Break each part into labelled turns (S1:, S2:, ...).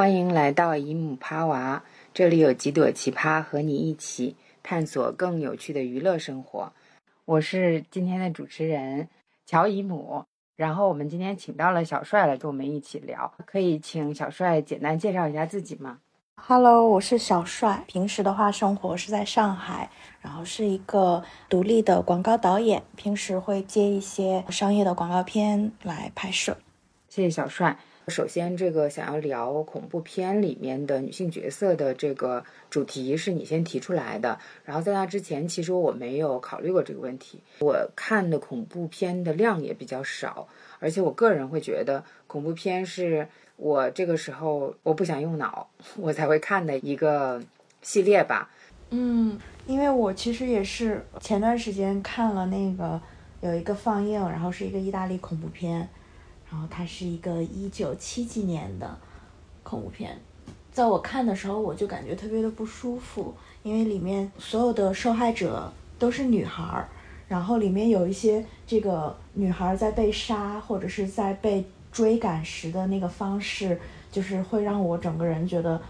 S1: 欢迎来到姨母趴娃，这里有几朵奇葩和你一起探索更有趣的娱乐生活。我是今天的主持人乔姨母，然后我们今天请到了小帅来跟我们一起聊，可以请小帅简单介绍一下自己吗
S2: ？Hello，我是小帅，平时的话生活是在上海，然后是一个独立的广告导演，平时会接一些商业的广告片来拍摄。
S1: 谢谢小帅。首先，这个想要聊恐怖片里面的女性角色的这个主题是你先提出来的。然后在那之前，其实我没有考虑过这个问题。我看的恐怖片的量也比较少，而且我个人会觉得恐怖片是我这个时候我不想用脑，我才会看的一个系列吧。
S2: 嗯，因为我其实也是前段时间看了那个有一个放映，然后是一个意大利恐怖片。然后它是一个一九七几年的恐怖片，在我看的时候，我就感觉特别的不舒服，因为里面所有的受害者都是女孩儿，然后里面有一些这个女孩儿在被杀或者是在被追赶时的那个方式，就是会让我整个人觉得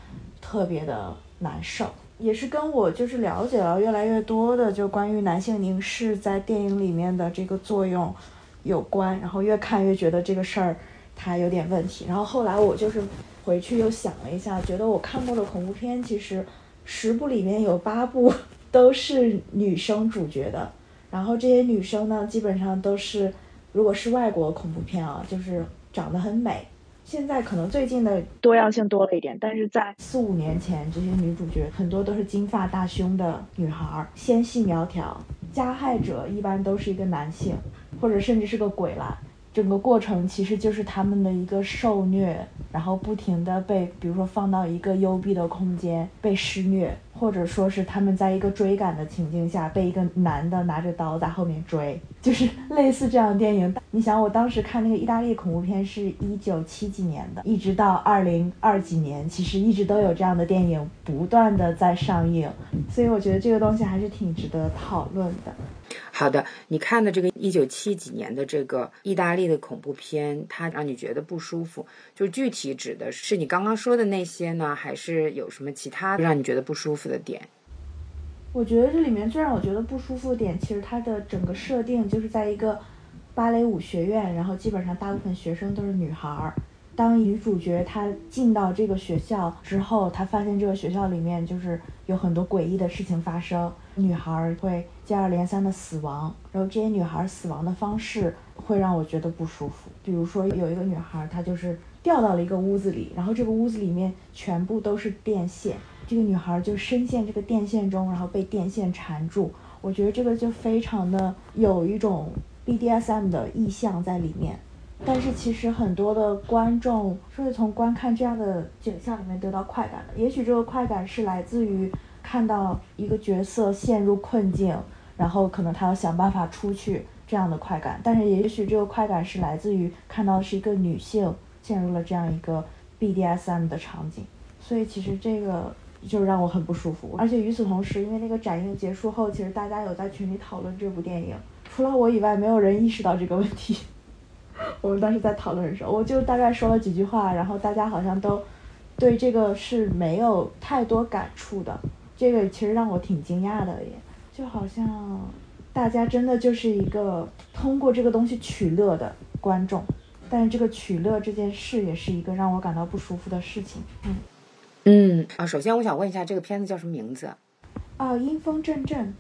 S2: 特别的难受，也是跟我就是了解了越来越多的就关于男性凝视在电影里面的这个作用。有关，然后越看越觉得这个事儿它有点问题。然后后来我就是回去又想了一下，觉得我看过的恐怖片其实十部里面有八部 都是女生主角的。然后这些女生呢，基本上都是如果是外国恐怖片啊，就是长得很美。现在可能最近的多样性多了一点，但是在四五年前，这些女主角很多都是金发大胸的女孩，纤细苗条，加害者一般都是一个男性。或者甚至是个鬼啦，整个过程其实就是他们的一个受虐，然后不停的被，比如说放到一个幽闭的空间被施虐。或者说是他们在一个追赶的情境下，被一个男的拿着刀在后面追，就是 类似这样的电影。你想，我当时看那个意大利恐怖片是一九七几年的，一直到二零二几年，其实一直都有这样的电影不断的在上映，所以我觉得这个东西还是挺值得讨论的。
S1: 好的，你看的这个一九七几年的这个意大利的恐怖片，它让你觉得不舒服，就具体指的是你刚刚说的那些呢，还是有什么其他让你觉得不舒服的点？
S2: 我觉得这里面最让我觉得不舒服的点，其实它的整个设定就是在一个芭蕾舞学院，然后基本上大部分学生都是女孩儿。当女主角她进到这个学校之后，她发现这个学校里面就是有很多诡异的事情发生，女孩会接二连三的死亡，然后这些女孩死亡的方式会让我觉得不舒服。比如说有一个女孩，她就是掉到了一个屋子里，然后这个屋子里面全部都是电线，这个女孩就深陷这个电线中，然后被电线缠住。我觉得这个就非常的有一种 BDSM 的意象在里面。但是其实很多的观众是会从观看这样的景象里面得到快感的。也许这个快感是来自于看到一个角色陷入困境，然后可能他要想办法出去这样的快感。但是也许这个快感是来自于看到是一个女性陷入了这样一个 BDSM 的场景。所以其实这个就让我很不舒服。而且与此同时，因为那个展映结束后，其实大家有在群里讨论这部电影，除了我以外，没有人意识到这个问题。我们当时在讨论的时候，我就大概说了几句话，然后大家好像都对这个是没有太多感触的。这个其实让我挺惊讶的，也就好像大家真的就是一个通过这个东西取乐的观众，但是这个取乐这件事也是一个让我感到不舒服的事情。嗯
S1: 嗯啊，首先我想问一下，这个片子叫什么名字？
S2: 啊，阴风阵阵。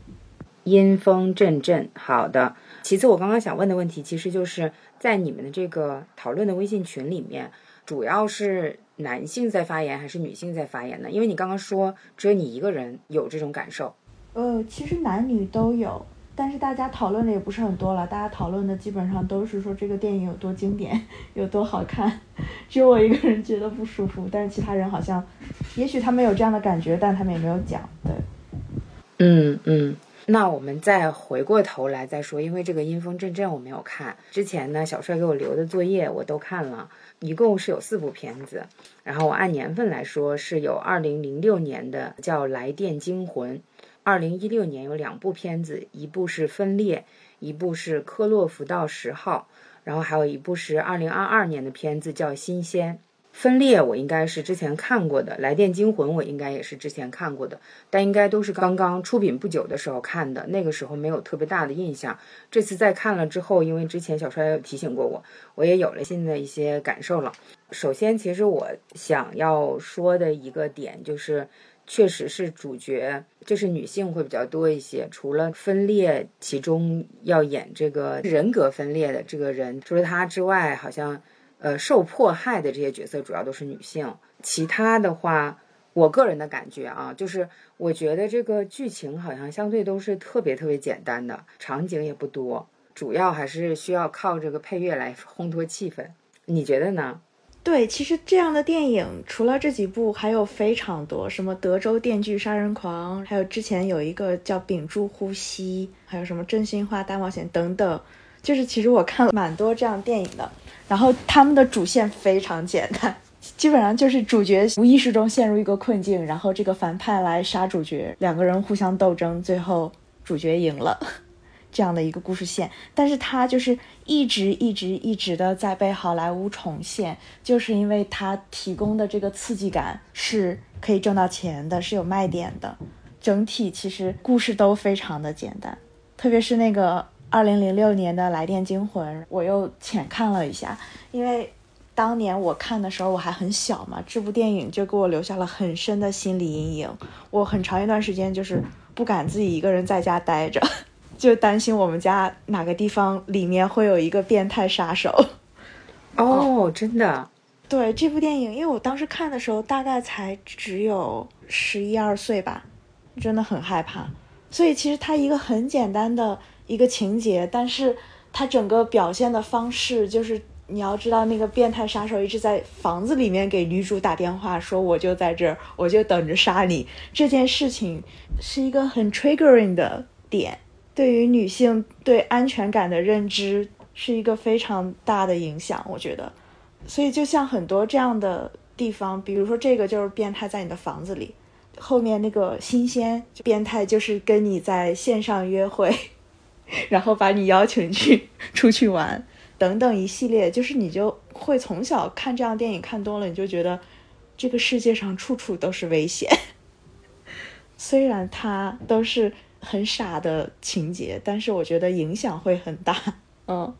S1: 阴风阵阵，好的。其次，我刚刚想问的问题，其实就是在你们的这个讨论的微信群里面，主要是男性在发言还是女性在发言呢？因为你刚刚说只有你一个人有这种感受。
S2: 呃，其实男女都有，但是大家讨论的也不是很多了。大家讨论的基本上都是说这个电影有多经典，有多好看。只有我一个人觉得不舒服，但是其他人好像，也许他们有这样的感觉，但他们也没有讲。对，
S1: 嗯嗯。那我们再回过头来再说，因为这个阴风阵阵我没有看，之前呢小帅给我留的作业我都看了，一共是有四部片子，然后我按年份来说是有二零零六年的叫《来电惊魂》，二零一六年有两部片子，一部是《分裂》，一部是《科洛弗道十号》，然后还有一部是二零二二年的片子叫《新鲜》。分裂我应该是之前看过的，来电惊魂我应该也是之前看过的，但应该都是刚刚出品不久的时候看的，那个时候没有特别大的印象。这次再看了之后，因为之前小帅有提醒过我，我也有了新的一些感受了。首先，其实我想要说的一个点就是，确实是主角就是女性会比较多一些，除了分裂其中要演这个人格分裂的这个人，除了他之外，好像。呃，受迫害的这些角色主要都是女性。其他的话，我个人的感觉啊，就是我觉得这个剧情好像相对都是特别特别简单的，场景也不多，主要还是需要靠这个配乐来烘托气氛。你觉得呢？
S2: 对，其实这样的电影除了这几部，还有非常多，什么《德州电锯杀人狂》，还有之前有一个叫《屏住呼吸》，还有什么《真心话大冒险》等等。就是其实我看了蛮多这样电影的。然后他们的主线非常简单，基本上就是主角无意识中陷入一个困境，然后这个反派来杀主角，两个人互相斗争，最后主角赢了，这样的一个故事线。但是他就是一直一直一直的在被好莱坞重现，就是因为他提供的这个刺激感是可以挣到钱的，是有卖点的。整体其实故事都非常的简单，特别是那个。二零零六年的《来电惊魂》，我又浅看了一下，因为当年我看的时候我还很小嘛，这部电影就给我留下了很深的心理阴影。我很长一段时间就是不敢自己一个人在家待着，就担心我们家哪个地方里面会有一个变态杀手。
S1: 哦，真的？
S2: 对这部电影，因为我当时看的时候大概才只有十一二岁吧，真的很害怕。所以其实它一个很简单的。一个情节，但是他整个表现的方式就是你要知道，那个变态杀手一直在房子里面给女主打电话，说我就在这儿，我就等着杀你。这件事情是一个很 triggering 的点，对于女性对安全感的认知是一个非常大的影响，我觉得。所以就像很多这样的地方，比如说这个就是变态在你的房子里，后面那个新鲜变态就是跟你在线上约会。然后把你邀请去出去玩，等等一系列，就是你就会从小看这样电影看多了，你就觉得这个世界上处处都是危险。虽然它都是很傻的情节，但是我觉得影响会很大。嗯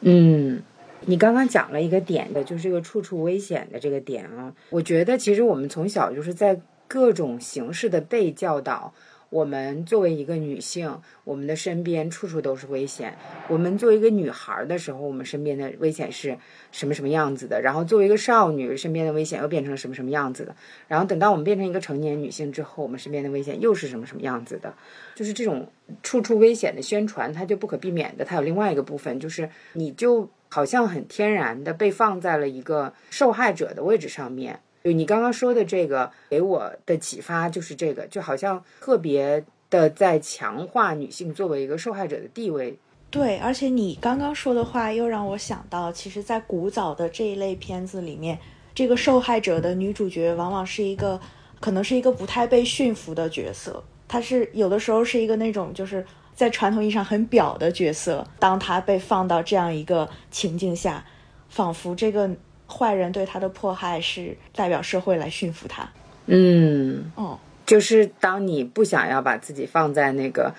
S1: 嗯，你刚刚讲了一个点的，就是这个处处危险的这个点啊。我觉得其实我们从小就是在各种形式的被教导。我们作为一个女性，我们的身边处处都是危险。我们作为一个女孩的时候，我们身边的危险是什么什么样子的？然后作为一个少女，身边的危险又变成了什么什么样子的？然后等到我们变成一个成年女性之后，我们身边的危险又是什么什么样子的？就是这种处处危险的宣传，它就不可避免的。它有另外一个部分，就是你就好像很天然的被放在了一个受害者的位置上面。就你刚刚说的这个，给我的启发就是这个，就好像特别的在强化女性作为一个受害者的地位。
S2: 对，而且你刚刚说的话又让我想到，其实，在古早的这一类片子里面，这个受害者的女主角往往是一个，可能是一个不太被驯服的角色。她是有的时候是一个那种就是在传统意义上很表的角色，当她被放到这样一个情境下，仿佛这个。坏人对他的迫害是代表社会来驯服他。
S1: 嗯，
S2: 哦，
S1: 就是当你不想要把自己放在那个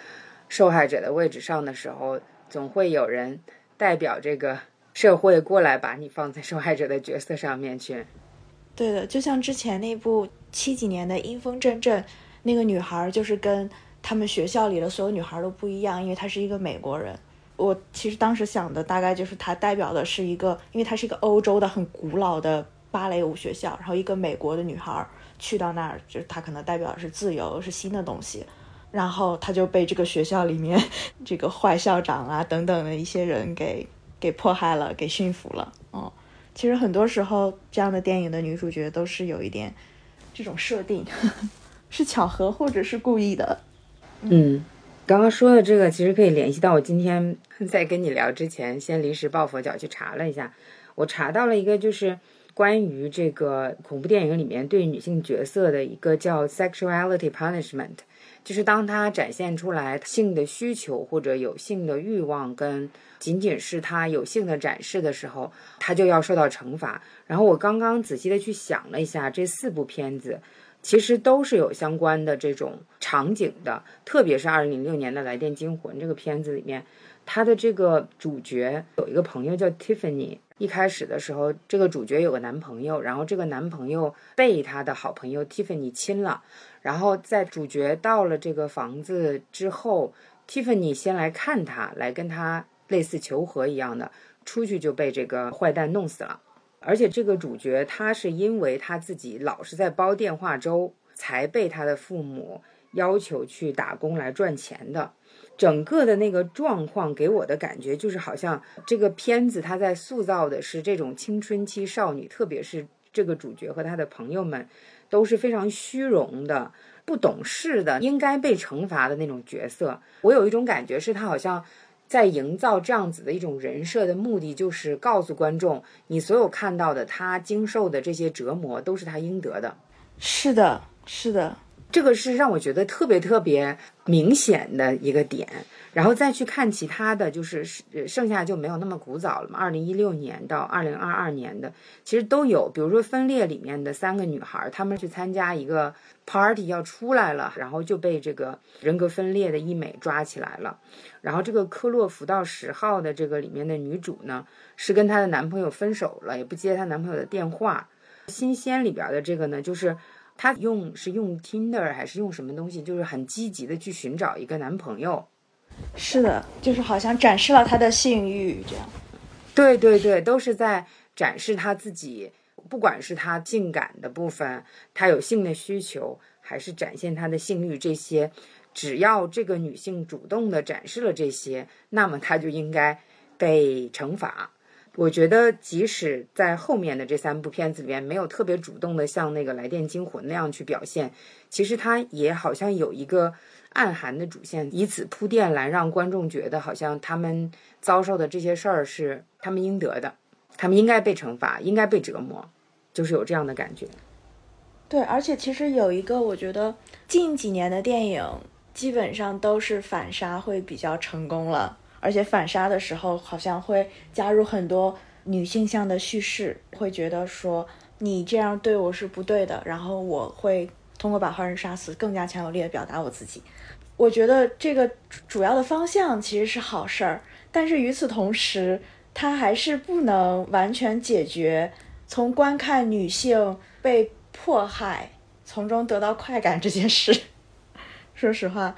S1: 受害者的位置上的时候，总会有人代表这个社会过来把你放在受害者的角色上面去。
S2: 对的，就像之前那部七几年的《阴风阵阵》，那个女孩就是跟他们学校里的所有女孩都不一样，因为她是一个美国人。我其实当时想的大概就是，它代表的是一个，因为它是一个欧洲的很古老的芭蕾舞学校，然后一个美国的女孩去到那儿，就是她可能代表的是自由，是新的东西，然后她就被这个学校里面这个坏校长啊等等的一些人给给迫害了，给驯服了。嗯，其实很多时候这样的电影的女主角都是有一点这种设定，是巧合或者是故意的。
S1: 嗯。刚刚说的这个，其实可以联系到我今天 在跟你聊之前，先临时抱佛脚去查了一下。我查到了一个，就是关于这个恐怖电影里面对女性角色的一个叫 sexuality punishment，就是当他展现出来性的需求或者有性的欲望，跟仅仅是他有性的展示的时候，他就要受到惩罚。然后我刚刚仔细的去想了一下，这四部片子其实都是有相关的这种场景的，特别是二零零六年的《来电惊魂》这个片子里面。他的这个主角有一个朋友叫 Tiffany。一开始的时候，这个主角有个男朋友，然后这个男朋友被他的好朋友 Tiffany 亲了。然后在主角到了这个房子之后，Tiffany 先来看他，来跟他类似求和一样的，出去就被这个坏蛋弄死了。而且这个主角他是因为他自己老是在煲电话粥，才被他的父母要求去打工来赚钱的。整个的那个状况给我的感觉就是，好像这个片子它在塑造的是这种青春期少女，特别是这个主角和他的朋友们，都是非常虚荣的、不懂事的，应该被惩罚的那种角色。我有一种感觉，是他好像在营造这样子的一种人设的目的，就是告诉观众，你所有看到的他经受的这些折磨，都是他应得的。
S2: 是的，是的。
S1: 这个是让我觉得特别特别明显的一个点，然后再去看其他的就是剩下就没有那么古早了嘛。二零一六年到二零二二年的其实都有，比如说《分裂》里面的三个女孩，她们去参加一个 party 要出来了，然后就被这个人格分裂的医美抓起来了。然后这个《科洛弗道十号》的这个里面的女主呢，是跟她的男朋友分手了，也不接她男朋友的电话。新鲜里边的这个呢，就是。她用是用 Tinder 还是用什么东西？就是很积极的去寻找一个男朋友。
S2: 是的，就是好像展示了她的性欲这样。
S1: 对对对，都是在展示她自己，不管是她性感的部分，她有性的需求，还是展现她的性欲，这些，只要这个女性主动的展示了这些，那么她就应该被惩罚。我觉得，即使在后面的这三部片子里面没有特别主动的像那个《来电惊魂》那样去表现，其实他也好像有一个暗含的主线，以此铺垫来让观众觉得好像他们遭受的这些事儿是他们应得的，他们应该被惩罚，应该被折磨，就是有这样的感觉。
S2: 对，而且其实有一个，我觉得近几年的电影基本上都是反杀会比较成功了。而且反杀的时候，好像会加入很多女性向的叙事，会觉得说你这样对我是不对的，然后我会通过把坏人杀死，更加强有力的表达我自己。我觉得这个主要的方向其实是好事儿，但是与此同时，它还是不能完全解决从观看女性被迫害从中得到快感这件事。说实话。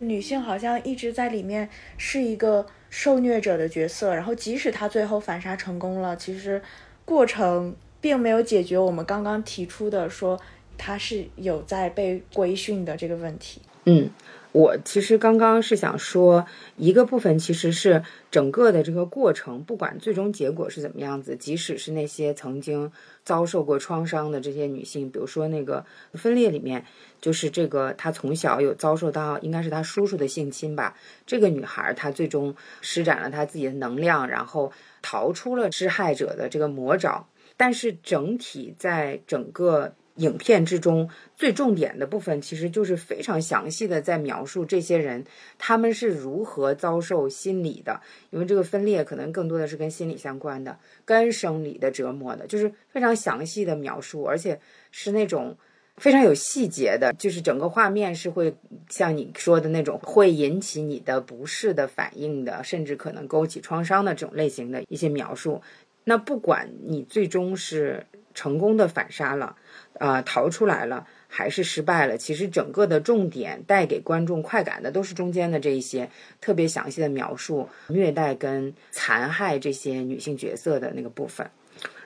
S2: 女性好像一直在里面是一个受虐者的角色，然后即使她最后反杀成功了，其实过程并没有解决我们刚刚提出的说她是有在被规训的这个问题。
S1: 嗯。我其实刚刚是想说，一个部分其实是整个的这个过程，不管最终结果是怎么样子，即使是那些曾经遭受过创伤的这些女性，比如说那个分裂里面，就是这个她从小有遭受到，应该是她叔叔的性侵吧。这个女孩她最终施展了她自己的能量，然后逃出了施害者的这个魔爪。但是整体在整个。影片之中最重点的部分，其实就是非常详细的在描述这些人他们是如何遭受心理的，因为这个分裂可能更多的是跟心理相关的，跟生理的折磨的，就是非常详细的描述，而且是那种非常有细节的，就是整个画面是会像你说的那种会引起你的不适的反应的，甚至可能勾起创伤的这种类型的一些描述。那不管你最终是成功的反杀了。啊，逃出来了还是失败了？其实整个的重点带给观众快感的都是中间的这一些特别详细的描述虐待跟残害这些女性角色的那个部分。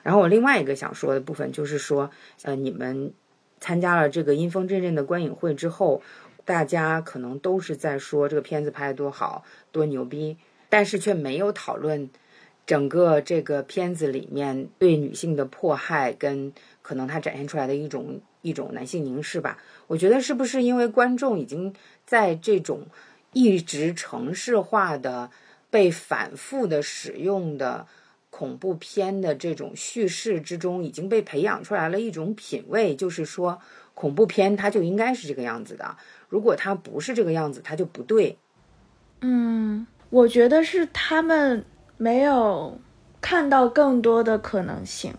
S1: 然后我另外一个想说的部分就是说，呃，你们参加了这个阴风阵阵的观影会之后，大家可能都是在说这个片子拍得多好多牛逼，但是却没有讨论整个这个片子里面对女性的迫害跟。可能它展现出来的一种一种男性凝视吧，我觉得是不是因为观众已经在这种一直城市化的被反复的使用的恐怖片的这种叙事之中已经被培养出来了一种品味，就是说恐怖片它就应该是这个样子的，如果它不是这个样子，它就不对。
S2: 嗯，我觉得是他们没有看到更多的可能性。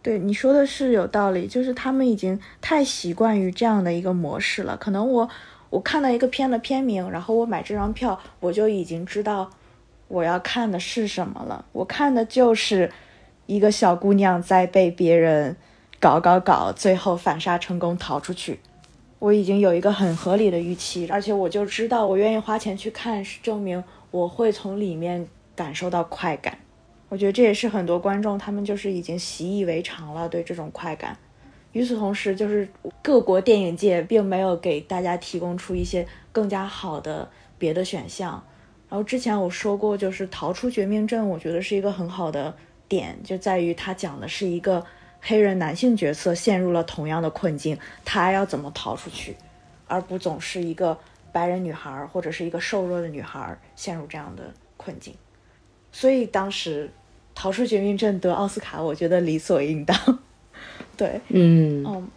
S2: 对你说的是有道理，就是他们已经太习惯于这样的一个模式了。可能我我看到一个片的片名，然后我买这张票，我就已经知道。我要看的是什么了？我看的就是一个小姑娘在被别人搞搞搞，最后反杀成功逃出去。我已经有一个很合理的预期，而且我就知道我愿意花钱去看，是证明我会从里面感受到快感。我觉得这也是很多观众他们就是已经习以为常了对这种快感。与此同时，就是各国电影界并没有给大家提供出一些更加好的别的选项。然后之前我说过，就是逃出绝命镇，我觉得是一个很好的点，就在于它讲的是一个黑人男性角色陷入了同样的困境，他要怎么逃出去，而不总是一个白人女孩或者是一个瘦弱的女孩陷入这样的困境。所以当时逃出绝命镇得奥斯卡，我觉得理所应当。对，
S1: 嗯
S2: 嗯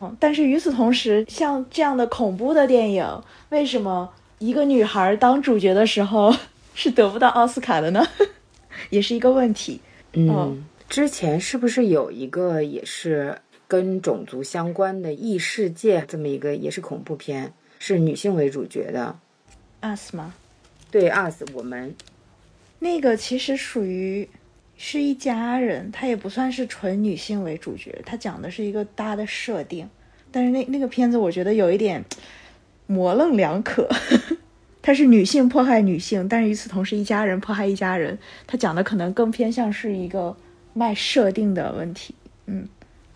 S2: 嗯。但是与此同时，像这样的恐怖的电影，为什么？一个女孩当主角的时候 是得不到奥斯卡的呢，也是一个问题。
S1: 嗯，之前是不是有一个也是跟种族相关的异世界这么一个也是恐怖片，是女性为主角的
S2: ？Us 吗？
S1: 对，Us 我们
S2: 那个其实属于是一家人，它也不算是纯女性为主角，它讲的是一个大的设定。但是那那个片子我觉得有一点。模棱两可，它是女性迫害女性，但是与此同时，一家人迫害一家人。它讲的可能更偏向是一个卖设定的问题。嗯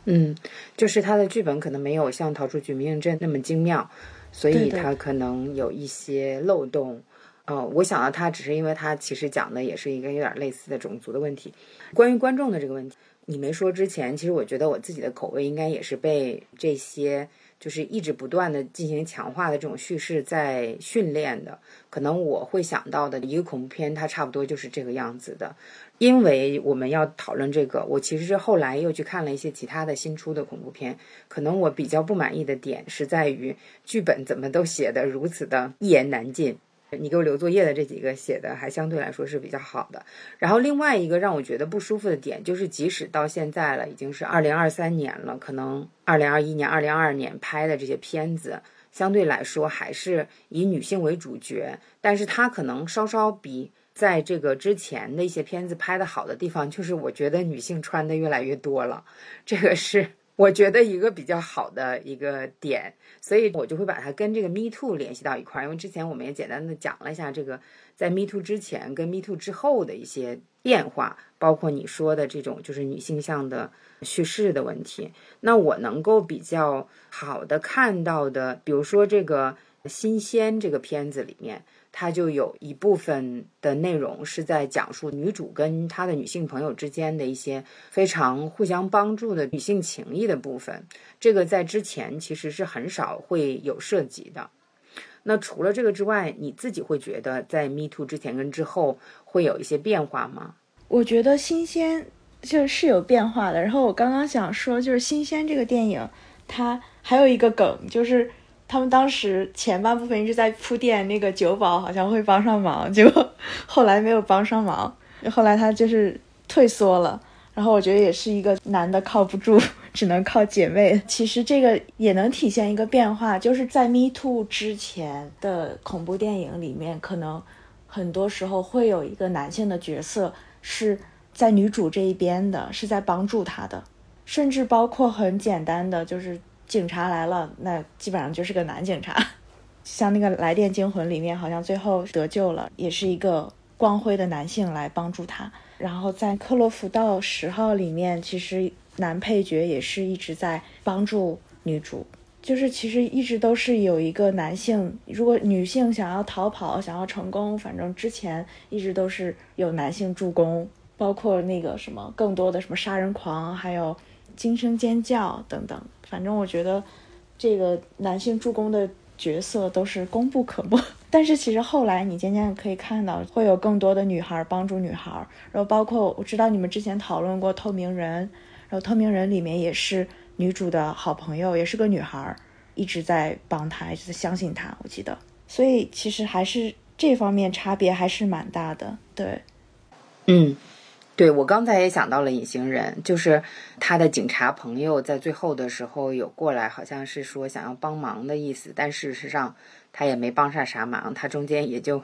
S1: 嗯，就是他的剧本可能没有像《逃出绝命镇》那么精妙，所以他可能有一些漏洞。哦，我想到他只是因为他其实讲的也是一个有点类似的种族的问题。关于观众的这个问题，你没说之前，其实我觉得我自己的口味应该也是被这些。就是一直不断的进行强化的这种叙事在训练的，可能我会想到的一个恐怖片，它差不多就是这个样子的。因为我们要讨论这个，我其实是后来又去看了一些其他的新出的恐怖片，可能我比较不满意的点是在于剧本怎么都写的如此的一言难尽。你给我留作业的这几个写的还相对来说是比较好的，然后另外一个让我觉得不舒服的点就是，即使到现在了，已经是二零二三年了，可能二零二一年、二零二二年拍的这些片子，相对来说还是以女性为主角，但是它可能稍稍比在这个之前的一些片子拍的好的地方，就是我觉得女性穿的越来越多了，这个是。我觉得一个比较好的一个点，所以我就会把它跟这个 Me Too 联系到一块儿，因为之前我们也简单的讲了一下这个在 Me Too 之前跟 Me Too 之后的一些变化，包括你说的这种就是女性向的叙事的问题。那我能够比较好的看到的，比如说这个新鲜这个片子里面。它就有一部分的内容是在讲述女主跟她的女性朋友之间的一些非常互相帮助的女性情谊的部分。这个在之前其实是很少会有涉及的。那除了这个之外，你自己会觉得在 Me Too 之前跟之后会有一些变化吗？
S2: 我觉得新鲜就是有变化的。然后我刚刚想说，就是新鲜这个电影，它还有一个梗就是。他们当时前半部分一直在铺垫那个酒保好像会帮上忙，结果后来没有帮上忙，后来他就是退缩了。然后我觉得也是一个男的靠不住，只能靠姐妹。其实这个也能体现一个变化，就是在 Me Too 之前的恐怖电影里面，可能很多时候会有一个男性的角色是在女主这一边的，是在帮助她的，甚至包括很简单的就是。警察来了，那基本上就是个男警察。像那个《来电惊魂》里面，好像最后得救了，也是一个光辉的男性来帮助他。然后在《克洛夫道十号》里面，其实男配角也是一直在帮助女主，就是其实一直都是有一个男性。如果女性想要逃跑、想要成功，反正之前一直都是有男性助攻，包括那个什么更多的什么杀人狂，还有惊声尖叫等等。反正我觉得，这个男性助攻的角色都是功不可没。但是其实后来你渐渐可以看到，会有更多的女孩帮助女孩，然后包括我知道你们之前讨论过《透明人》，然后《透明人》里面也是女主的好朋友，也是个女孩，一直在帮她，一直在相信她。我记得，所以其实还是这方面差别还是蛮大的。对，
S1: 嗯。对，我刚才也想到了隐形人，就是他的警察朋友在最后的时候有过来，好像是说想要帮忙的意思，但事实上他也没帮上啥忙，他中间也就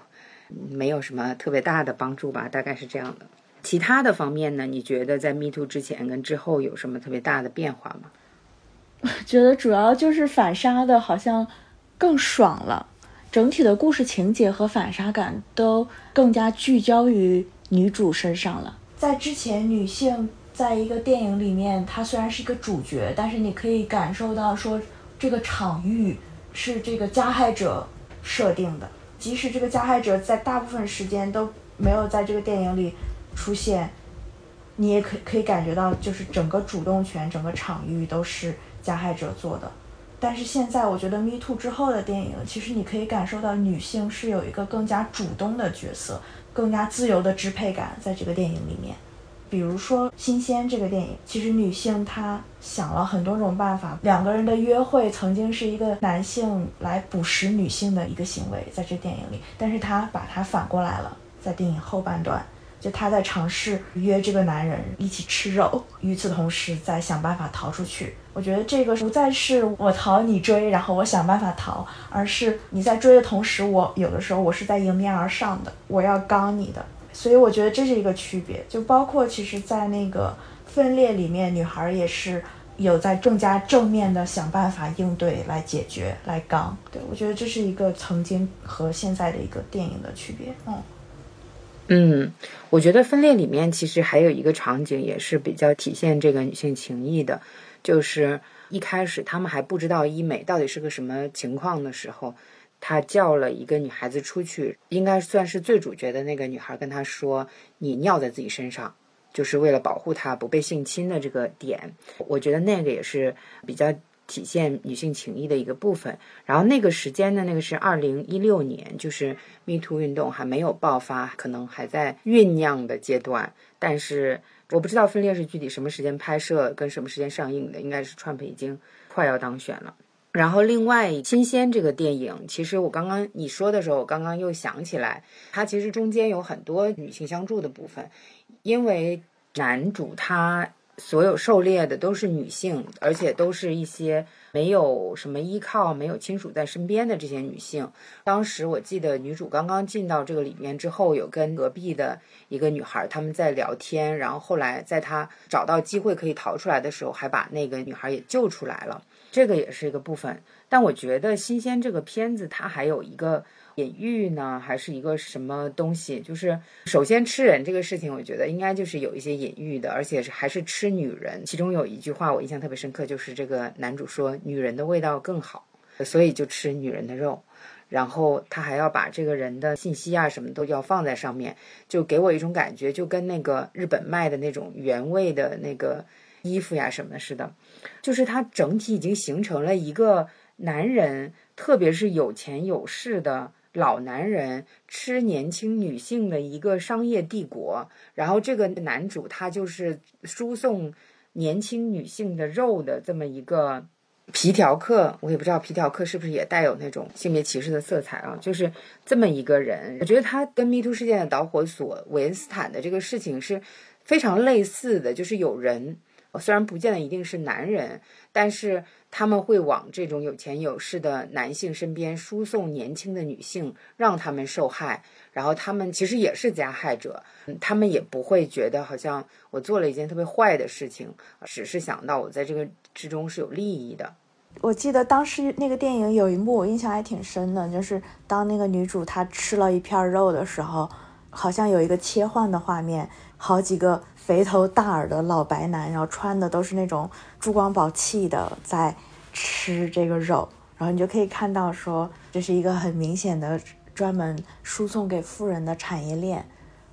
S1: 没有什么特别大的帮助吧，大概是这样的。其他的方面呢？你觉得在 Me Too 之前跟之后有什么特别大的变化吗？
S2: 我 觉得主要就是反杀的，好像更爽了，整体的故事情节和反杀感都更加聚焦于女主身上了。在之前，女性在一个电影里面，她虽然是一个主角，但是你可以感受到说，这个场域是这个加害者设定的，即使这个加害者在大部分时间都没有在这个电影里出现，你也可可以感觉到，就是整个主动权、整个场域都是加害者做的。但是现在，我觉得 Me Too 之后的电影，其实你可以感受到女性是有一个更加主动的角色。更加自由的支配感在这个电影里面，比如说《新鲜》这个电影，其实女性她想了很多种办法。两个人的约会曾经是一个男性来捕食女性的一个行为，在这电影里，但是她把它反过来了，在电影后半段。就她在尝试约这个男人一起吃肉，与此同时在想办法逃出去。我觉得这个不再是我逃你追，然后我想办法逃，而是你在追的同时，我有的时候我是在迎面而上的，我要刚你的。所以我觉得这是一个区别。就包括其实，在那个分裂里面，女孩也是有在更加正面的想办法应对来解决来刚。对我觉得这是一个曾经和现在的一个电影的区别。嗯。
S1: 嗯，我觉得分裂里面其实还有一个场景也是比较体现这个女性情谊的，就是一开始他们还不知道医美到底是个什么情况的时候，他叫了一个女孩子出去，应该算是最主角的那个女孩跟他说：“你尿在自己身上，就是为了保护她不被性侵的这个点。”我觉得那个也是比较。体现女性情谊的一个部分。然后那个时间呢，那个是二零一六年，就是 Me Too 运动还没有爆发，可能还在酝酿的阶段。但是我不知道《分裂》是具体什么时间拍摄跟什么时间上映的，应该是 Trump 已经快要当选了。然后另外《新鲜》这个电影，其实我刚刚你说的时候，我刚刚又想起来，它其实中间有很多女性相助的部分，因为男主他。所有狩猎的都是女性，而且都是一些没有什么依靠、没有亲属在身边的这些女性。当时我记得女主刚刚进到这个里面之后，有跟隔壁的一个女孩他们在聊天，然后后来在她找到机会可以逃出来的时候，还把那个女孩也救出来了。这个也是一个部分。但我觉得《新鲜》这个片子它还有一个。隐喻呢，还是一个什么东西？就是首先吃人这个事情，我觉得应该就是有一些隐喻的，而且是还是吃女人。其中有一句话我印象特别深刻，就是这个男主说女人的味道更好，所以就吃女人的肉。然后他还要把这个人的信息啊什么都要放在上面，就给我一种感觉，就跟那个日本卖的那种原味的那个衣服呀什么似的，就是它整体已经形成了一个男人，特别是有钱有势的。老男人吃年轻女性的一个商业帝国，然后这个男主他就是输送年轻女性的肉的这么一个皮条客，我也不知道皮条客是不是也带有那种性别歧视的色彩啊？就是这么一个人，我觉得他跟 Me Too 事件的导火索韦恩斯坦的这个事情是非常类似的，就是有人虽然不见得一定是男人，但是。他们会往这种有钱有势的男性身边输送年轻的女性，让他们受害。然后他们其实也是加害者，他们也不会觉得好像我做了一件特别坏的事情，只是想到我在这个之中是有利益的。
S2: 我记得当时那个电影有一幕我印象还挺深的，就是当那个女主她吃了一片肉的时候，好像有一个切换的画面，好几个。肥头大耳的老白男，然后穿的都是那种珠光宝气的，在吃这个肉，然后你就可以看到说，这是一个很明显的专门输送给富人的产业链。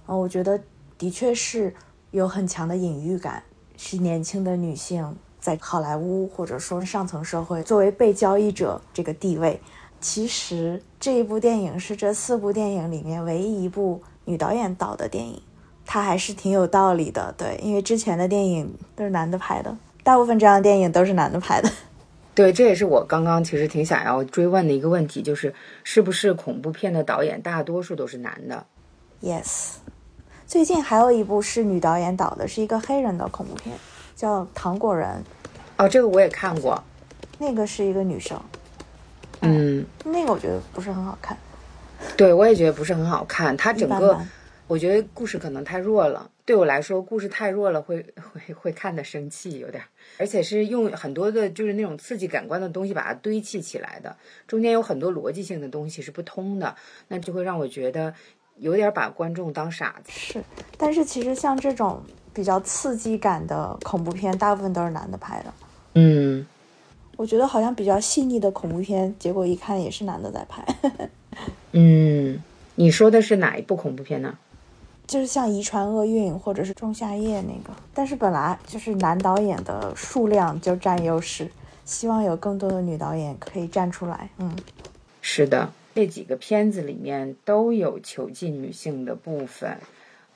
S2: 啊，我觉得的确是有很强的隐喻感，是年轻的女性在好莱坞或者说上层社会作为被交易者这个地位。其实这一部电影是这四部电影里面唯一一部女导演导的电影，它还是挺有道理的。对，因为之前的电影都是男的拍的，大部分这样的电影都是男的拍的。
S1: 对，这也是我刚刚其实挺想要追问的一个问题，就是是不是恐怖片的导演大多数都是男的
S2: ？Yes，最近还有一部是女导演导的，是一个黑人的恐怖片，叫《糖果人》。
S1: 哦，这个我也看过。
S2: 那个是一个女生。
S1: 嗯，
S2: 那个我觉得不是很好看。
S1: 对，我也觉得不是很好看。它整个，我觉得故事可能太弱了。对我来说，故事太弱了，会会会看的生气，有点。而且是用很多的，就是那种刺激感官的东西把它堆砌起来的，中间有很多逻辑性的东西是不通的，那就会让我觉得有点把观众当傻子。
S2: 是，但是其实像这种比较刺激感的恐怖片，大部分都是男的拍的。
S1: 嗯，
S2: 我觉得好像比较细腻的恐怖片，结果一看也是男的在拍。
S1: 嗯，你说的是哪一部恐怖片呢？
S2: 就是像《遗传厄运》或者是《仲夏夜》那个，但是本来就是男导演的数量就占优势，希望有更多的女导演可以站出来。嗯，
S1: 是的，这几个片子里面都有囚禁女性的部分。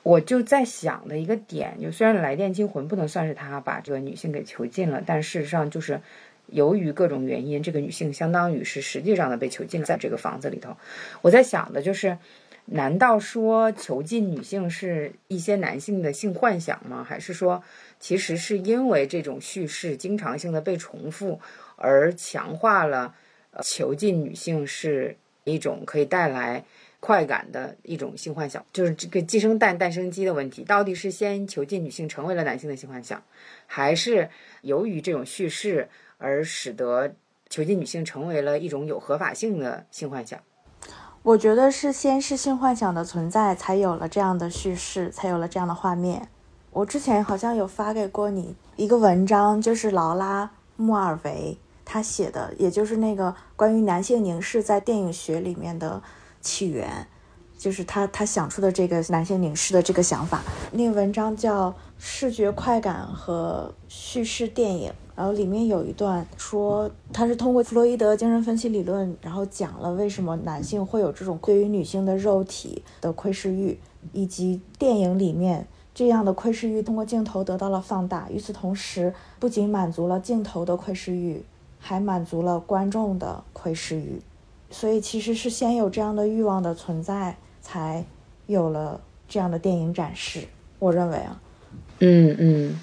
S1: 我就在想的一个点，就虽然《来电惊魂》不能算是他把这个女性给囚禁了，但事实上就是由于各种原因，这个女性相当于是实际上的被囚禁在这个房子里头。我在想的就是。难道说囚禁女性是一些男性的性幻想吗？还是说，其实是因为这种叙事经常性的被重复，而强化了呃囚禁女性是一种可以带来快感的一种性幻想？就是这个寄生蛋诞生鸡的问题，到底是先囚禁女性成为了男性的性幻想，还是由于这种叙事而使得囚禁女性成为了一种有合法性的性幻想？
S2: 我觉得是先是性幻想的存在，才有了这样的叙事，才有了这样的画面。我之前好像有发给过你一个文章，就是劳拉·穆尔维他写的，也就是那个关于男性凝视在电影学里面的起源，就是他他想出的这个男性凝视的这个想法。那个文章叫《视觉快感和叙事电影》。然后里面有一段说，他是通过弗洛伊德精神分析理论，然后讲了为什么男性会有这种对于女性的肉体的窥视欲，以及电影里面这样的窥视欲通过镜头得到了放大。与此同时，不仅满足了镜头的窥视欲，还满足了观众的窥视欲。所以其实是先有这样的欲望的存在，才有了这样的电影展示。我认为啊，
S1: 嗯嗯。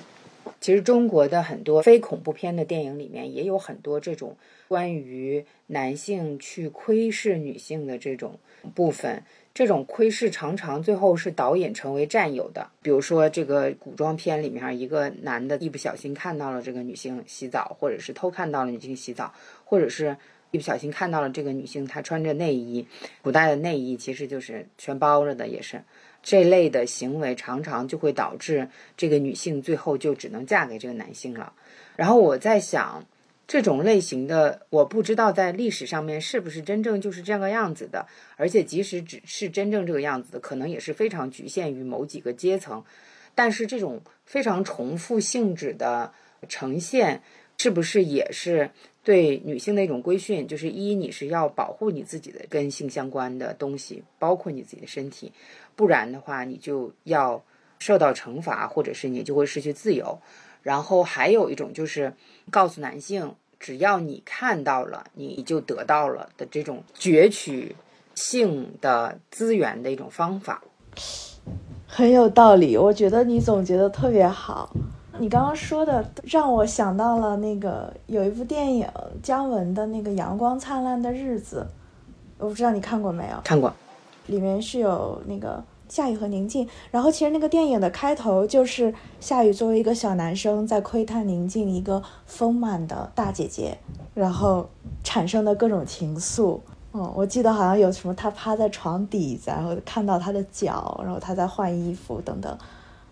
S1: 其实中国的很多非恐怖片的电影里面也有很多这种关于男性去窥视女性的这种部分。这种窥视常常最后是导演成为战友的。比如说这个古装片里面，一个男的一不小心看到了这个女性洗澡，或者是偷看到了女性洗澡，或者是一不小心看到了这个女性她穿着内衣，古代的内衣其实就是全包着的，也是。这类的行为常常就会导致这个女性最后就只能嫁给这个男性了。然后我在想，这种类型的，我不知道在历史上面是不是真正就是这个样子的。而且即使只是真正这个样子的，可能也是非常局限于某几个阶层。但是这种非常重复性质的呈现，是不是也是对女性的一种规训？就是一，你是要保护你自己的跟性相关的东西，包括你自己的身体。不然的话，你就要受到惩罚，或者是你就会失去自由。然后还有一种就是告诉男性，只要你看到了，你就得到了的这种攫取性的资源的一种方法，
S2: 很有道理。我觉得你总结的特别好。你刚刚说的让我想到了那个有一部电影姜文的那个《阳光灿烂的日子》，我不知道你看过没有？
S1: 看过。
S2: 里面是有那个夏雨和宁静，然后其实那个电影的开头就是夏雨作为一个小男生在窥探宁静一个丰满的大姐姐，然后产生的各种情愫。嗯，我记得好像有什么他趴在床底子，然后看到他的脚，然后他在换衣服等等，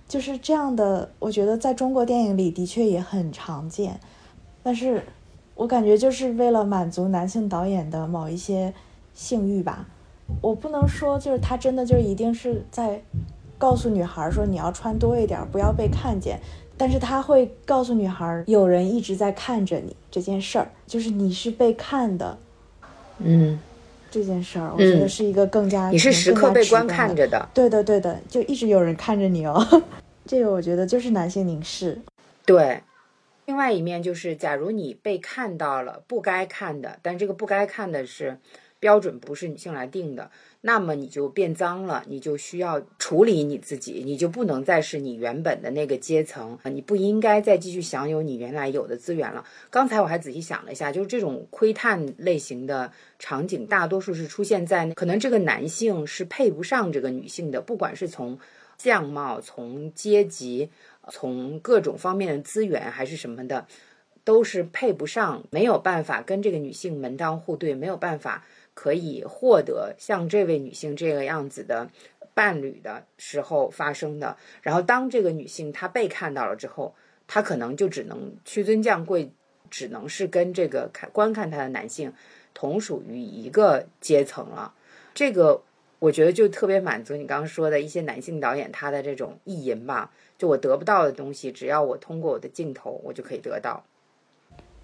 S2: 就是这样的。我觉得在中国电影里的确也很常见，但是我感觉就是为了满足男性导演的某一些性欲吧。我不能说，就是他真的就一定是在告诉女孩说你要穿多一点，不要被看见。但是他会告诉女孩，有人一直在看着你这件事儿，就是你是被看的。
S1: 嗯，
S2: 这件事儿，我觉得是一个更加
S1: 你是时刻被观看着
S2: 的。对的，对的，就一直有人看着你哦。这个我觉得就是男性凝视。
S1: 对，另外一面就是，假如你被看到了不该看的，但这个不该看的是标准不是女性来定的。那么你就变脏了，你就需要处理你自己，你就不能再是你原本的那个阶层，你不应该再继续享有你原来有的资源了。刚才我还仔细想了一下，就是这种窥探类型的场景，大多数是出现在可能这个男性是配不上这个女性的，不管是从相貌、从阶级、从各种方面的资源还是什么的，都是配不上，没有办法跟这个女性门当户对，没有办法。可以获得像这位女性这个样子的伴侣的时候发生的，然后当这个女性她被看到了之后，她可能就只能屈尊降贵，只能是跟这个看观看她的男性同属于一个阶层了。这个我觉得就特别满足你刚刚说的一些男性导演他的这种意淫吧，就我得不到的东西，只要我通过我的镜头，我就可以得到。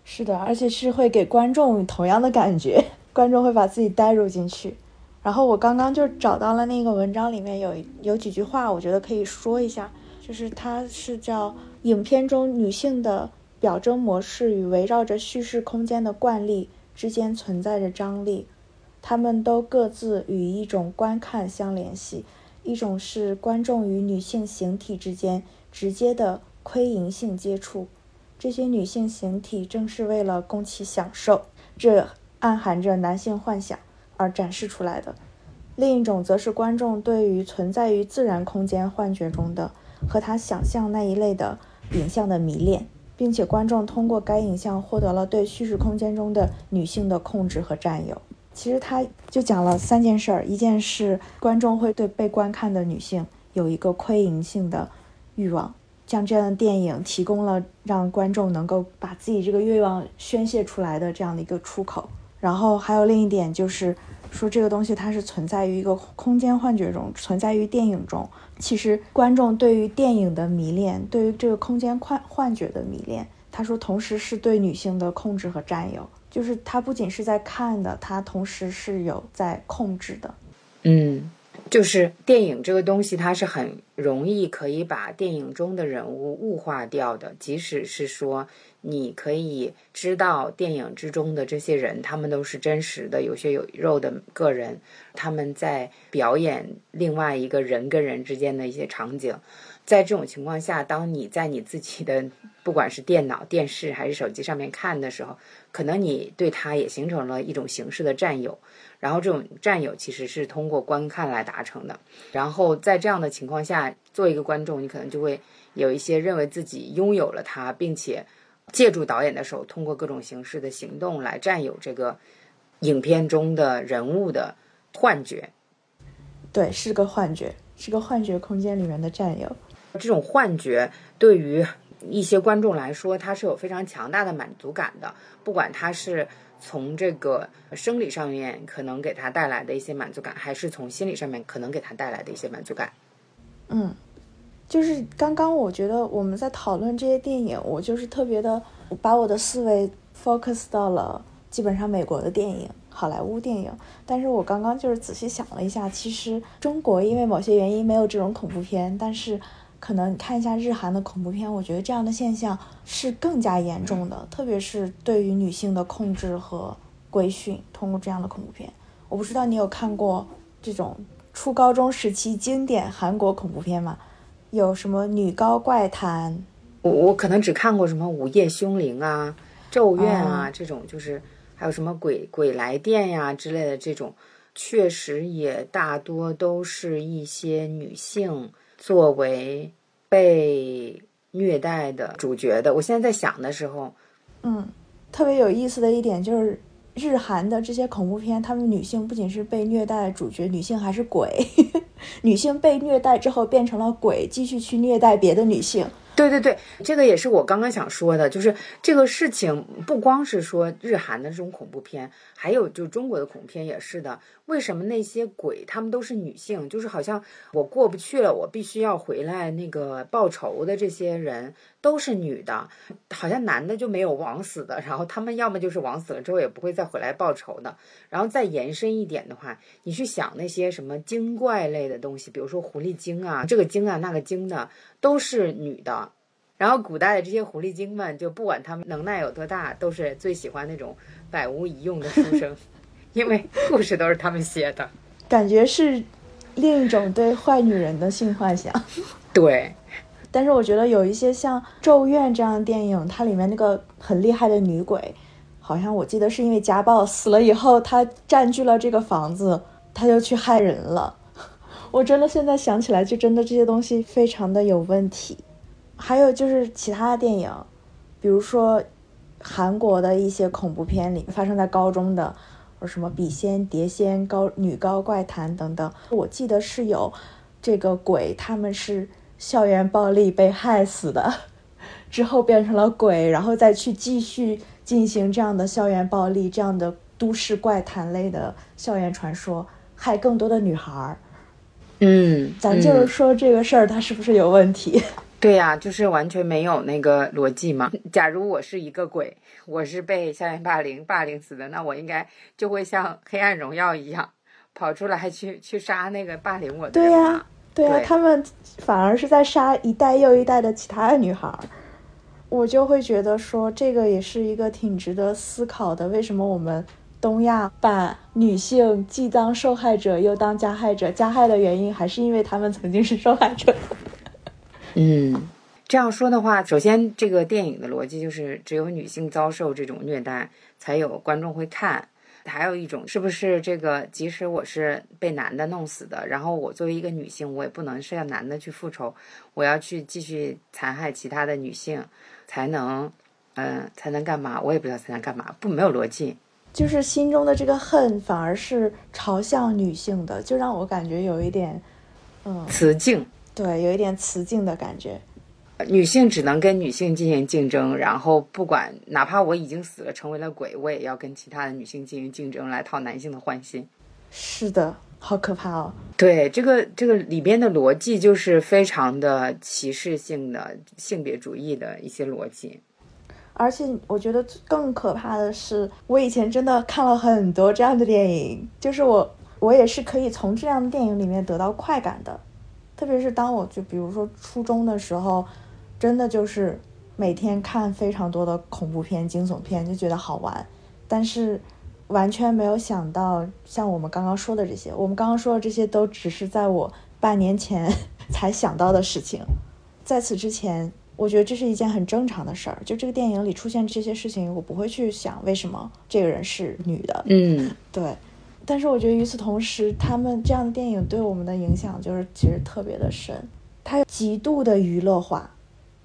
S2: 是的，而且是会给观众同样的感觉。观众会把自己带入进去，然后我刚刚就找到了那个文章里面有有几句话，我觉得可以说一下，就是它是叫影片中女性的表征模式与围绕着叙事空间的惯例之间存在着张力，他们都各自与一种观看相联系，一种是观众与女性形体之间直接的窥淫性接触，这些女性形体正是为了供其享受，这。暗含着男性幻想而展示出来的，另一种则是观众对于存在于自然空间幻觉中的和他想象那一类的影像的迷恋，并且观众通过该影像获得了对叙事空间中的女性的控制和占有。其实他就讲了三件事儿：一件是观众会对被观看的女性有一个窥淫性的欲望，像这样的电影提供了让观众能够把自己这个欲望宣泄出来的这样的一个出口。然后还有另一点就是说，这个东西它是存在于一个空间幻觉中，存在于电影中。其实观众对于电影的迷恋，对于这个空间幻幻觉的迷恋，他说同时是对女性的控制和占有，就是他不仅是在看的，他同时是有在控制的。
S1: 嗯。就是电影这个东西，它是很容易可以把电影中的人物物化掉的。即使是说，你可以知道电影之中的这些人，他们都是真实的、有血有肉的个人，他们在表演另外一个人跟人之间的一些场景。在这种情况下，当你在你自己的不管是电脑、电视还是手机上面看的时候，可能你对它也形成了一种形式的占有。然后这种占有其实是通过观看来达成的。然后在这样的情况下，做一个观众，你可能就会有一些认为自己拥有了它，并且借助导演的手，通过各种形式的行动来占有这个影片中的人物的幻觉。
S2: 对，是个幻觉，是个幻觉空间里面的占有。
S1: 这种幻觉对于一些观众来说，它是有非常强大的满足感的，不管它是。从这个生理上面可能给他带来的一些满足感，还是从心理上面可能给他带来的一些满足感。
S2: 嗯，就是刚刚我觉得我们在讨论这些电影，我就是特别的把我的思维 focus 到了基本上美国的电影、好莱坞电影。但是我刚刚就是仔细想了一下，其实中国因为某些原因没有这种恐怖片，但是。可能看一下日韩的恐怖片，我觉得这样的现象是更加严重的，特别是对于女性的控制和规训。通过这样的恐怖片，我不知道你有看过这种初高中时期经典韩国恐怖片嘛？有什么《女高怪谈》？
S1: 我我可能只看过什么《午夜凶铃》啊、《咒怨》啊这种，就是还有什么《鬼鬼来电》呀之类的这种，确实也大多都是一些女性。作为被虐待的主角的，我现在在想的时候，
S2: 嗯，特别有意思的一点就是，日韩的这些恐怖片，他们女性不仅是被虐待主角，女性还是鬼，女性被虐待之后变成了鬼，继续去虐待别的女性，
S1: 对对对，这个也是我刚刚想说的，就是这个事情不光是说日韩的这种恐怖片，还有就中国的恐怖片也是的。为什么那些鬼他们都是女性？就是好像我过不去了，我必须要回来那个报仇的这些人都是女的，好像男的就没有枉死的。然后他们要么就是枉死了之后也不会再回来报仇的。然后再延伸一点的话，你去想那些什么精怪类的东西，比如说狐狸精啊，这个精啊那个精的都是女的。然后古代的这些狐狸精们，就不管他们能耐有多大，都是最喜欢那种百无一用的书生，因为故事都是他们写的。
S2: 感觉是另一种对坏女人的性幻想。
S1: 对，
S2: 但是我觉得有一些像《咒怨》这样的电影，它里面那个很厉害的女鬼，好像我记得是因为家暴死了以后，她占据了这个房子，她就去害人了。我真的现在想起来，就真的这些东西非常的有问题。还有就是其他的电影，比如说韩国的一些恐怖片里发生在高中的，什么笔仙、碟仙、高女高怪谈等等，我记得是有这个鬼，他们是校园暴力被害死的，之后变成了鬼，然后再去继续进行这样的校园暴力，这样的都市怪谈类的校园传说，害更多的女孩儿。
S1: 嗯，
S2: 咱就是说这个事儿，它是不是有问题？
S1: 对呀，就是完全没有那个逻辑嘛。假如我是一个鬼，我是被校园霸凌霸凌死的，那我应该就会像《黑暗荣耀》一样，跑出来去去杀那个霸凌我的
S2: 对
S1: 呀，
S2: 对呀，他们反而是在杀一代又一代的其他的女孩。我就会觉得说，这个也是一个挺值得思考的。为什么我们东亚把女性既当受害者又当加害者？加害的原因还是因为他们曾经是受害者。
S1: 嗯，这样说的话，首先这个电影的逻辑就是只有女性遭受这种虐待，才有观众会看。还有一种，是不是这个即使我是被男的弄死的，然后我作为一个女性，我也不能是要男的去复仇，我要去继续残害其他的女性，才能，嗯，才能干嘛？我也不知道才能干嘛，不没有逻辑。
S2: 就是心中的这个恨反而是朝向女性的，就让我感觉有一点，嗯，
S1: 雌竞。
S2: 对，有一点雌竞的感觉。
S1: 女性只能跟女性进行竞争，然后不管哪怕我已经死了，成为了鬼，我也要跟其他的女性进行竞争，来讨男性的欢心。
S2: 是的，好可怕哦。
S1: 对，这个这个里边的逻辑就是非常的歧视性的性别主义的一些逻辑。
S2: 而且我觉得更可怕的是，我以前真的看了很多这样的电影，就是我我也是可以从这样的电影里面得到快感的。特别是当我就比如说初中的时候，真的就是每天看非常多的恐怖片、惊悚片，就觉得好玩。但是完全没有想到，像我们刚刚说的这些，我们刚刚说的这些都只是在我半年前 才想到的事情。在此之前，我觉得这是一件很正常的事儿。就这个电影里出现这些事情，我不会去想为什么这个人是女的。
S1: 嗯，
S2: 对。但是我觉得与此同时，他们这样的电影对我们的影响就是其实特别的深。它极度的娱乐化，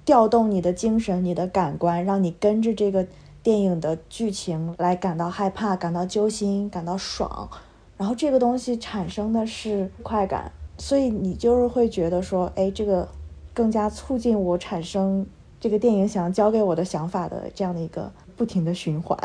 S2: 调动你的精神、你的感官，让你跟着这个电影的剧情来感到害怕、感到揪心、感到爽。然后这个东西产生的是快感，所以你就是会觉得说，哎，这个更加促进我产生这个电影想要教给我的想法的这样的一个不停的循环。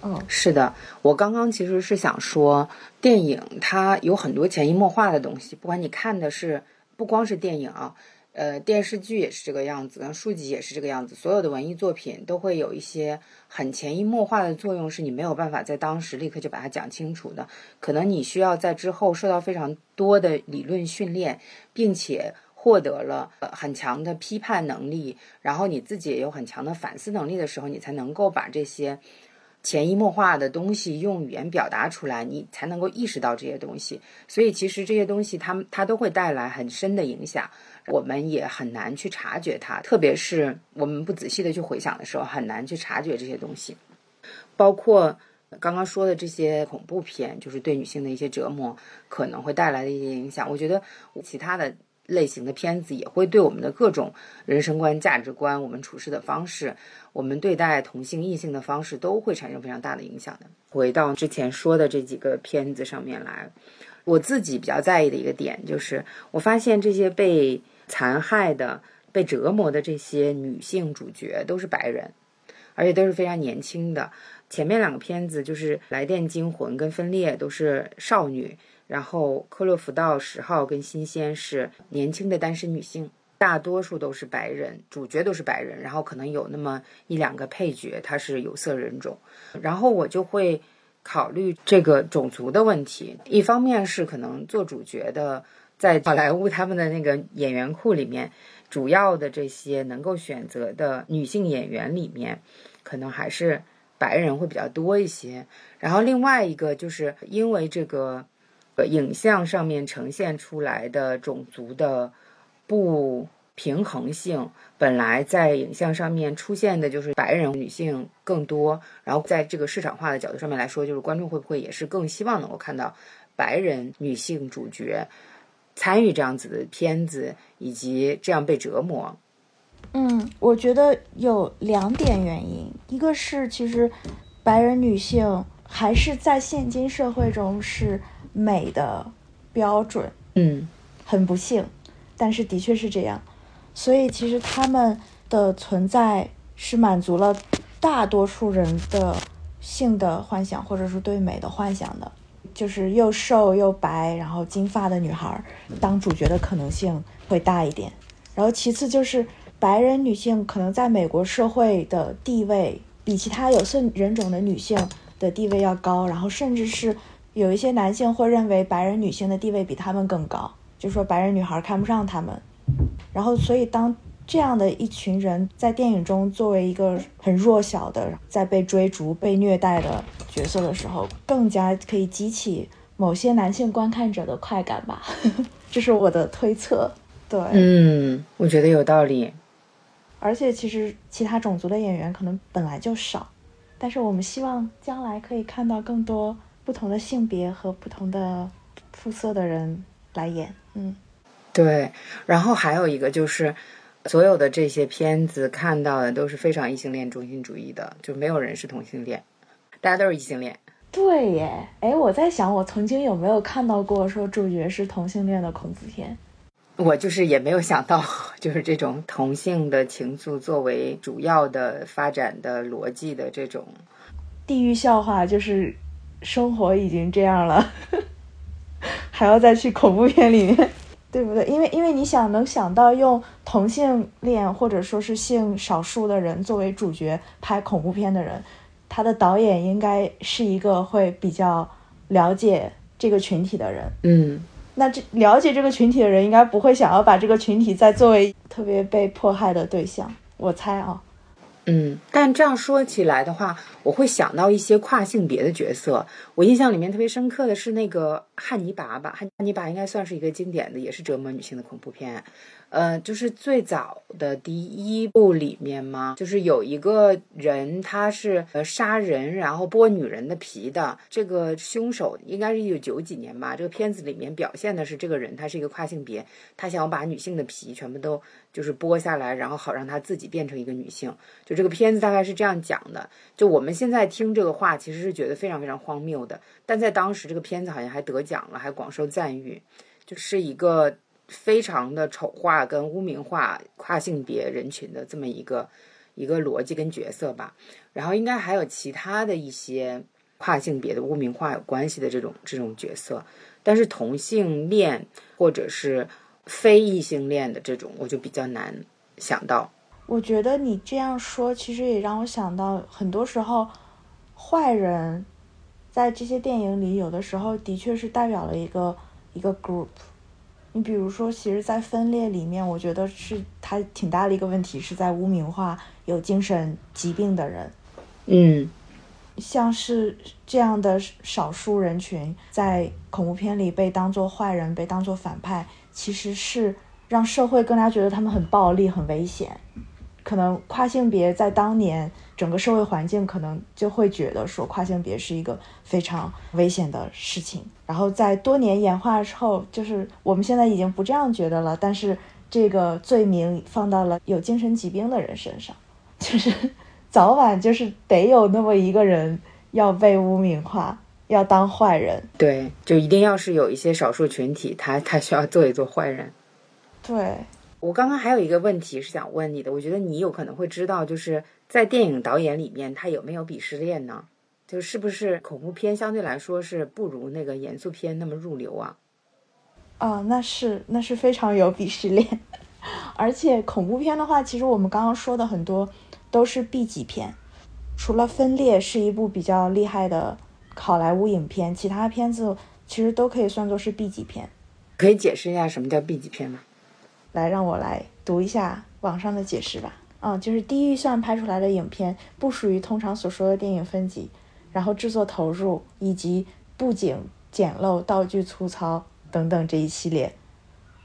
S2: 嗯，
S1: 是的，我刚刚其实是想说，电影它有很多潜移默化的东西，不管你看的是不光是电影啊，呃，电视剧也是这个样子，书籍也是这个样子，所有的文艺作品都会有一些很潜移默化的作用，是你没有办法在当时立刻就把它讲清楚的，可能你需要在之后受到非常多的理论训练，并且获得了很强的批判能力，然后你自己也有很强的反思能力的时候，你才能够把这些。潜移默化的东西用语言表达出来，你才能够意识到这些东西。所以其实这些东西，它们它都会带来很深的影响，我们也很难去察觉它。特别是我们不仔细的去回想的时候，很难去察觉这些东西。包括刚刚说的这些恐怖片，就是对女性的一些折磨，可能会带来的一些影响。我觉得其他的。类型的片子也会对我们的各种人生观、价值观、我们处事的方式、我们对待同性、异性的方式都会产生非常大的影响的。回到之前说的这几个片子上面来，我自己比较在意的一个点就是，我发现这些被残害的。被折磨的这些女性主角都是白人，而且都是非常年轻的。前面两个片子就是《来电惊魂》跟《分裂》都是少女，然后《科洛弗道十号》跟《新鲜》是年轻的单身女性，大多数都是白人，主角都是白人，然后可能有那么一两个配角他是有色人种，然后我就会考虑这个种族的问题，一方面是可能做主角的在好莱坞他们的那个演员库里面，主要的这些能够选择的女性演员里面，可能还是。白人会比较多一些，然后另外一个就是因为这个，影像上面呈现出来的种族的不平衡性，本来在影像上面出现的就是白人女性更多，然后在这个市场化的角度上面来说，就是观众会不会也是更希望能够看到白人女性主角参与这样子的片子，以及这样被折磨。
S2: 嗯，我觉得有两点原因，一个是其实白人女性还是在现今社会中是美的标准，
S1: 嗯，
S2: 很不幸，但是的确是这样，所以其实他们的存在是满足了大多数人的性的幻想，或者是对美的幻想的，就是又瘦又白，然后金发的女孩当主角的可能性会大一点，然后其次就是。白人女性可能在美国社会的地位比其他有色人种的女性的地位要高，然后甚至是有一些男性会认为白人女性的地位比他们更高，就说白人女孩看不上他们。然后，所以当这样的一群人在电影中作为一个很弱小的在被追逐、被虐待的角色的时候，更加可以激起某些男性观看者的快感吧，这是我的推测。对，
S1: 嗯，我觉得有道理。
S2: 而且其实其他种族的演员可能本来就少，但是我们希望将来可以看到更多不同的性别和不同的肤色的人来演。嗯，
S1: 对。然后还有一个就是，所有的这些片子看到的都是非常异性恋中心主义的，就没有人是同性恋，大家都是异性恋。
S2: 对耶，哎，我在想，我曾经有没有看到过说主角是同性恋的孔子片？
S1: 我就是也没有想到，就是这种同性的情愫作为主要的发展的逻辑的这种
S2: 地狱笑话，就是生活已经这样了，还要再去恐怖片里面，对不对？因为因为你想能想到用同性恋或者说是性少数的人作为主角拍恐怖片的人，他的导演应该是一个会比较了解这个群体的人，
S1: 嗯。
S2: 那这了解这个群体的人，应该不会想要把这个群体再作为特别被迫害的对象，我猜啊。
S1: 嗯，但这样说起来的话，我会想到一些跨性别的角色。我印象里面特别深刻的是那个汉尼拔吧，汉尼拔应该算是一个经典的，也是折磨女性的恐怖片。呃，就是最早的第一部里面嘛，就是有一个人，他是呃杀人然后剥女人的皮的。这个凶手应该是一九九几年吧。这个片子里面表现的是这个人，他是一个跨性别，他想要把女性的皮全部都就是剥下来，然后好让他自己变成一个女性。就这个片子大概是这样讲的。就我们现在听这个话，其实是觉得非常非常荒谬的，但在当时这个片子好像还得奖了，还广受赞誉，就是一个。非常的丑化跟污名化跨性别人群的这么一个一个逻辑跟角色吧，然后应该还有其他的一些跨性别的污名化有关系的这种这种角色，但是同性恋或者是非异性恋的这种，我就比较难想到。
S2: 我觉得你这样说，其实也让我想到，很多时候坏人在这些电影里，有的时候的确是代表了一个一个 group。你比如说，其实，在分裂里面，我觉得是它挺大的一个问题，是在污名化有精神疾病的人。
S1: 嗯，
S2: 像是这样的少数人群，在恐怖片里被当做坏人，被当做反派，其实是让社会更加觉得他们很暴力、很危险。可能跨性别在当年整个社会环境可能就会觉得说跨性别是一个非常危险的事情，然后在多年演化之后，就是我们现在已经不这样觉得了，但是这个罪名放到了有精神疾病的人身上，就是早晚就是得有那么一个人要被污名化，要当坏人。
S1: 对，就一定要是有一些少数群体，他他需要做一做坏人。
S2: 对。
S1: 我刚刚还有一个问题是想问你的，我觉得你有可能会知道，就是在电影导演里面，他有没有鄙视链呢？就是不是恐怖片相对来说是不如那个严肃片那么入流啊？
S2: 哦，那是那是非常有鄙视链，而且恐怖片的话，其实我们刚刚说的很多都是 B 级片，除了《分裂》是一部比较厉害的好莱坞影片，其他片子其实都可以算作是 B 级片。
S1: 可以解释一下什么叫 B 级片吗？
S2: 来，让我来读一下网上的解释吧。嗯，就是低预算拍出来的影片，不属于通常所说的电影分级，然后制作投入以及布景简陋、道具粗糙。等等这一系列，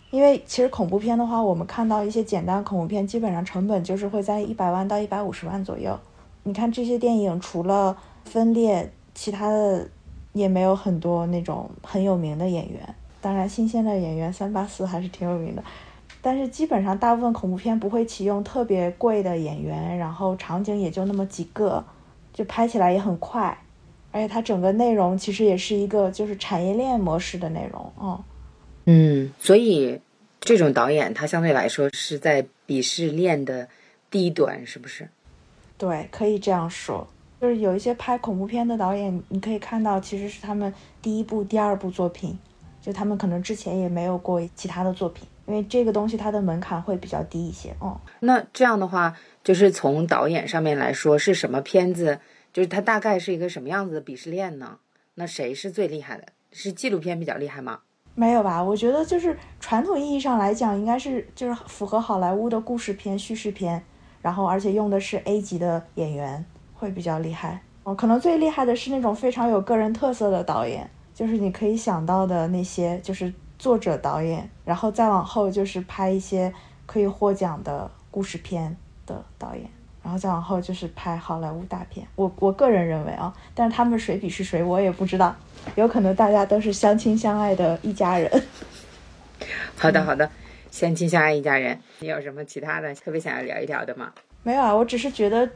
S2: 因为其实恐怖片的话，我们看到一些简单恐怖片，基本上成本就是会在一百万到一百五十万左右。你看这些电影，除了分裂，其他的也没有很多那种很有名的演员。当然，新鲜的演员三八四还是挺有名的，但是基本上大部分恐怖片不会启用特别贵的演员，然后场景也就那么几个，就拍起来也很快。而且它整个内容其实也是一个就是产业链模式的内容，嗯，
S1: 嗯，所以这种导演他相对来说是在鄙视链的低端，是不是？
S2: 对，可以这样说。就是有一些拍恐怖片的导演，你可以看到其实是他们第一部、第二部作品，就他们可能之前也没有过其他的作品，因为这个东西它的门槛会比较低一些，哦。
S1: 那这样的话，就是从导演上面来说，是什么片子？就是它大概是一个什么样子的鄙视链呢？那谁是最厉害的？是纪录片比较厉害吗？
S2: 没有吧，我觉得就是传统意义上来讲，应该是就是符合好莱坞的故事片、叙事片，然后而且用的是 A 级的演员会比较厉害。哦，可能最厉害的是那种非常有个人特色的导演，就是你可以想到的那些，就是作者导演，然后再往后就是拍一些可以获奖的故事片的导演。然后再往后就是拍好莱坞大片，我我个人认为啊，但是他们谁比是谁我也不知道，有可能大家都是相亲相爱的一家人。
S1: 好的好的，相亲相爱一家人，你有什么其他的特别想要聊一聊的吗？
S2: 没有啊，我只是觉得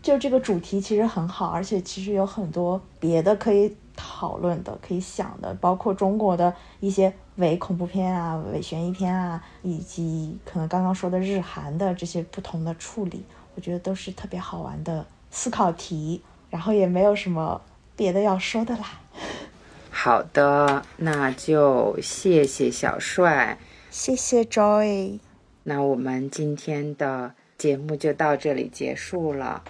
S2: 就这个主题其实很好，而且其实有很多别的可以讨论的、可以想的，包括中国的一些伪恐怖片啊、伪悬疑片啊，以及可能刚刚说的日韩的这些不同的处理。我觉得都是特别好玩的思考题，然后也没有什么别的要说的啦。
S1: 好的，那就谢谢小帅，
S2: 谢谢 Joy。
S1: 那我们今天的节目就到这里结束了。